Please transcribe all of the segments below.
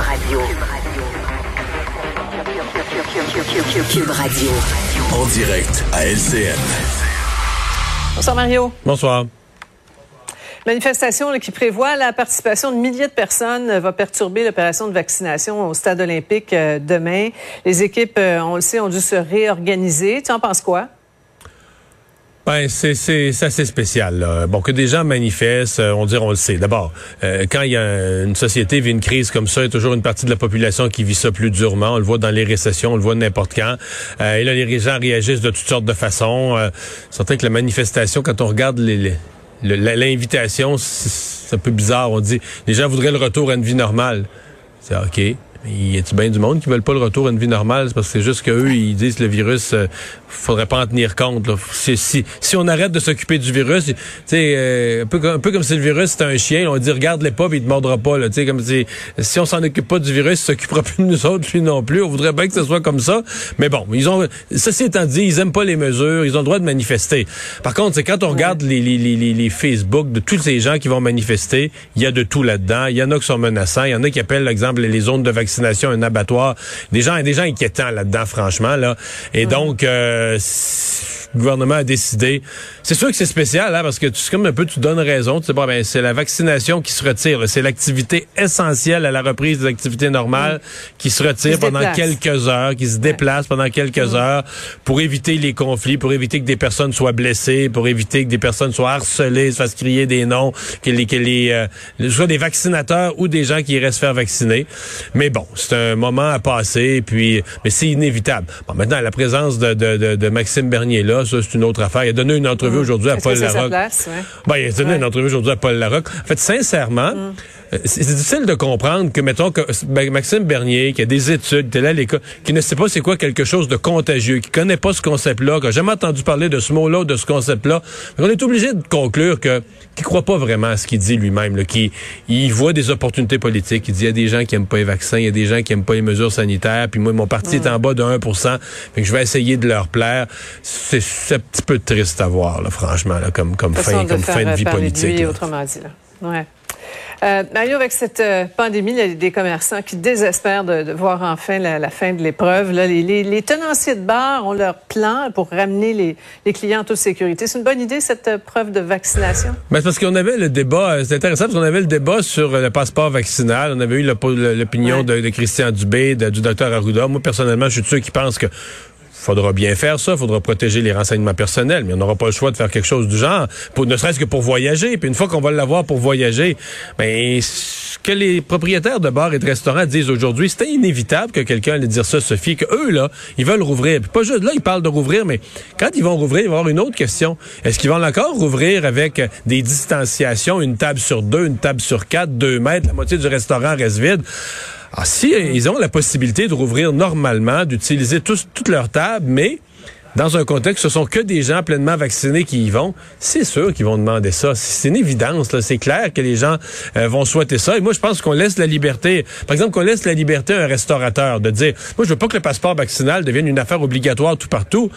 Radio. Cube Radio. En direct à LCN. Bonsoir Mario. Bonsoir. Manifestation là, qui prévoit la participation de milliers de personnes va perturber l'opération de vaccination au stade olympique euh, demain. Les équipes, euh, on le sait, ont dû se réorganiser. Tu en penses quoi? Ben, c'est c'est assez spécial. Là. Bon, que des gens manifestent, on dirait on le sait. D'abord, quand il y a une société vit une crise comme ça, il y a toujours une partie de la population qui vit ça plus durement. On le voit dans les récessions, on le voit n'importe quand. et là, les gens réagissent de toutes sortes de façons. Euh, c'est que la manifestation, quand on regarde les l'invitation, c'est un peu bizarre. On dit, les gens voudraient le retour à une vie normale. C'est OK. Y a-tu bien du monde qui veulent pas le retour à une vie normale? Parce que c'est juste qu'eux, ils disent que le virus, euh, faudrait pas en tenir compte. Là. Si, si, on arrête de s'occuper du virus, euh, un, peu, un peu comme si le virus c'était un chien, on dit regarde-les pas, puis il te mordra pas. Là, comme si, si on s'en occupe pas du virus, il s'occupera plus de nous autres, lui non plus. On voudrait bien que ce soit comme ça. Mais bon, ils ont, ceci étant dit, ils aiment pas les mesures, ils ont le droit de manifester. Par contre, c'est quand on regarde les, les, les, les, Facebook de tous ces gens qui vont manifester, il y a de tout là-dedans. Il y en a qui sont menaçants, il y en a qui appellent, par exemple, les zones de vaccination un abattoir. Des gens, des gens inquiétants là-dedans, franchement. Là. Et donc, euh, le gouvernement a décidé. C'est sûr que c'est spécial, hein, parce que tu, comme un peu, tu donnes raison. Tu sais, ben, c'est la vaccination qui se retire. C'est l'activité essentielle à la reprise des activités normales qui se retire pendant quelques heures, qui se déplace pendant quelques heures pour éviter les conflits, pour éviter que des personnes soient blessées, pour éviter que des personnes soient harcelées, se fassent crier des noms, que les, que les, euh, soit des vaccinateurs ou des gens qui restent faire vacciner. Mais bon, c'est un moment à passer, puis, mais c'est inévitable. Bon, maintenant, la présence de, de, de, de Maxime Bernier là, ça, c'est une autre affaire. Il a donné une entrevue mmh. aujourd'hui à Paul Larocque. Place, ouais. ben, il a donné une entrevue aujourd'hui à Paul Larocque. En fait, sincèrement, mmh. Euh, c'est difficile de comprendre que, mettons, que ben, Maxime Bernier, qui a des études, qui est là à l'école, qui ne sait pas c'est quoi quelque chose de contagieux, qui connaît pas ce concept-là, qui n'a jamais entendu parler de ce mot-là, de ce concept-là. On est obligé de conclure que qu'il croit pas vraiment à ce qu'il dit lui-même, qui il voit des opportunités politiques. Il dit il y a des gens qui aiment pas les vaccins, il y a des gens qui aiment pas les mesures sanitaires, puis moi mon parti est en bas de 1 fait que je vais essayer de leur plaire. C'est un petit peu triste à voir, là, franchement, là, comme comme fin comme fin de vie politique. autrement dit, là. Ouais. Euh, Mario, avec cette euh, pandémie, il y a des commerçants qui désespèrent de, voir enfin la, fin de l'épreuve. Les, les, les, tenanciers de bar ont leur plan pour ramener les, les clients en toute sécurité. C'est une bonne idée, cette euh, preuve de vaccination? Mais parce qu'on avait le débat, c'est intéressant parce qu'on avait le débat sur le passeport vaccinal. On avait eu l'opinion de, de, Christian Dubé, du docteur Arruda. Moi, personnellement, je suis de ceux qui pensent que faudra bien faire ça, faudra protéger les renseignements personnels, mais on n'aura pas le choix de faire quelque chose du genre, pour, ne serait-ce que pour voyager. Puis une fois qu'on va l'avoir pour voyager, ben, ce que les propriétaires de bars et de restaurants disent aujourd'hui, c'était inévitable que quelqu'un allait dire ça, Sophie, que eux, là, ils veulent rouvrir. Puis pas juste là, ils parlent de rouvrir, mais quand ils vont rouvrir, il va y avoir une autre question. Est-ce qu'ils vont encore rouvrir avec des distanciations, une table sur deux, une table sur quatre, deux mètres, la moitié du restaurant reste vide? Ah, si ils ont la possibilité de rouvrir normalement, d'utiliser toutes leurs tables, mais dans un contexte, ce sont que des gens pleinement vaccinés qui y vont, c'est sûr qu'ils vont demander ça. C'est une évidence. C'est clair que les gens euh, vont souhaiter ça. Et moi, je pense qu'on laisse la liberté, par exemple, qu'on laisse la liberté à un restaurateur de dire, moi, je veux pas que le passeport vaccinal devienne une affaire obligatoire tout partout,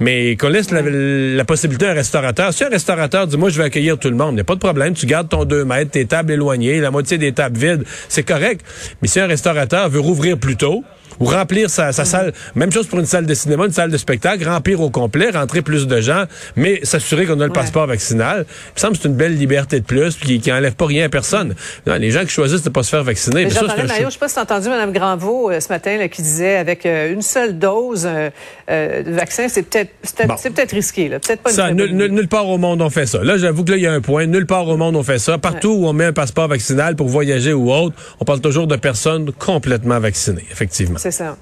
mais qu'on laisse la, possibilité à un restaurateur. Si un restaurateur dit, moi, je vais accueillir tout le monde, il n'y a pas de problème. Tu gardes ton 2 mètres, tes tables éloignées, la moitié des tables vides, c'est correct. Mais si un restaurateur veut rouvrir plus tôt, ou remplir sa, sa salle. Même chose pour une salle de cinéma, une salle de spectacle, remplir au complet, rentrer plus de gens, mais s'assurer qu'on a le passeport vaccinal. Il me semble que c'est une belle liberté de plus qui, qui enlève pas rien à personne. les gens qui choisissent de pas se faire vacciner. Mais Mario, je sais pas si tu as entendu Mme Granvaux euh, ce matin là, qui disait avec euh, une seule dose euh, de vaccin, c'est peut-être c'est peut-être risqué. Peut-être pas ça, nulle part au monde on fait ça. Là, j'avoue que là, il y a un point. Nulle part au monde on fait ça. Partout où on met un passeport vaccinal pour voyager ou autre, on parle toujours de personnes complètement vaccinées, effectivement. C'est ça.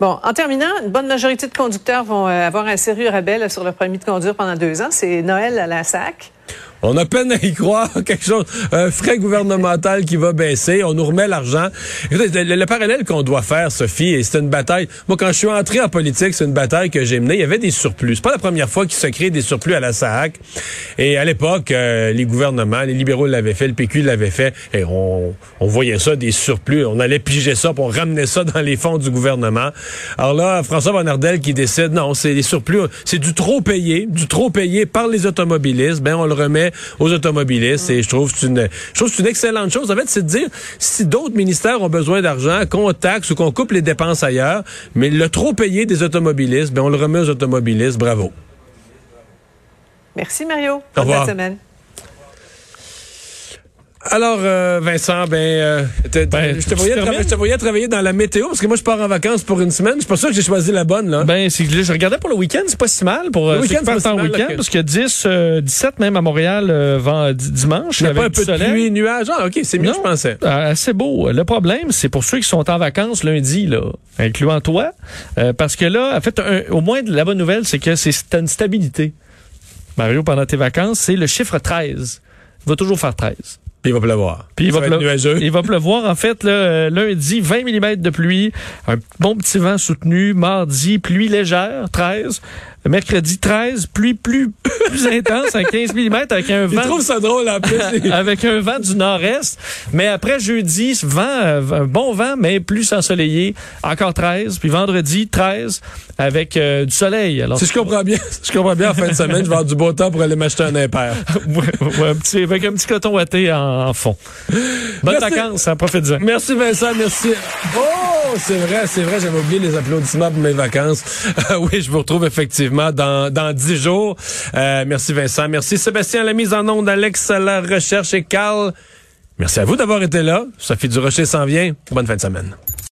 Bon, en terminant, une bonne majorité de conducteurs vont euh, avoir un sérieux rabais sur leur permis de conduire pendant deux ans. C'est Noël à la SAC. On a peine à y croire, quelque chose, un frais gouvernemental qui va baisser, on nous remet l'argent. Le, parallèle qu'on doit faire, Sophie, c'est une bataille. Moi, quand je suis entré en politique, c'est une bataille que j'ai menée. Il y avait des surplus. C'est pas la première fois qu'il se crée des surplus à la SAC. Et à l'époque, euh, les gouvernements, les libéraux l'avaient fait, le PQ l'avait fait, et on, on, voyait ça, des surplus. On allait piger ça, pour ramener ça dans les fonds du gouvernement. Alors là, François Van Ardel qui décide, non, c'est des surplus, c'est du trop payé, du trop payé par les automobilistes. Ben, on le remet aux automobilistes et je trouve que c'est une, je trouve que c'est une excellente chose. En fait, c'est de dire si d'autres ministères ont besoin d'argent, qu'on taxe ou qu'on coupe les dépenses ailleurs, mais le trop payé des automobilistes, ben on le remet aux automobilistes. Bravo. Merci Mario. Au revoir. Bonne semaine. Alors, euh, Vincent, ben, euh, te- Ben, je, te voyais je te travailler dans la météo parce que moi, je pars en vacances pour une semaine. Je suis pas sûr que j'ai choisi la bonne, là. Ben, c'est je regardais pour le week-end, c'est pas si mal pour Le euh, week-end, c'est pas si en mal, week-end, parce que 10, euh, 17 même à Montréal euh, vend- di- dimanche. Il n'y a pas un peu de soleil. pluie, nuages. Ah, OK, c'est mieux, Non. je pensais. Assez beau. Le problème, c'est pour ceux qui sont en vacances lundi, là, incluant toi, parce que là, en fait, un- au moins la bonne nouvelle, c'est que c'est une stabilité. Mario, pendant tes vacances, c'est le chiffre 13. Il va toujours faire 13. Puis il va pleuvoir. Puis il va, va être pleu- nuageux. il va pleuvoir, en fait, là, euh, lundi, 20 mm de pluie, un bon petit vent soutenu, mardi, pluie légère, 13, mercredi, 13, pluie plus, plus intense, à 15 mm, avec un vent... trouve ça drôle, en plus. avec un vent du nord-est. Mais après jeudi, vent, euh, un bon vent, mais plus ensoleillé. Encore 13. Puis vendredi, 13, avec euh, du soleil. Alors, si je comprends bien, si je comprends bien, en fin de semaine, je vais avoir du beau temps pour aller m'acheter un impair. Ouais, ouais, un petit, avec un petit coton ouaté en, en fond. Bonnes Merci. vacances, hein, profite-en. Merci Vincent, merci. Oh, c'est vrai, c'est vrai, j'avais oublié les applaudissements pour mes vacances. Oui, je vous retrouve dans dans dix jours. Euh, merci Vincent, merci Sébastien la mise en onde, Alex à la recherche et Carl. Merci à vous d'avoir été là. Sophie Durocher s'en vient. Bonne fin de semaine.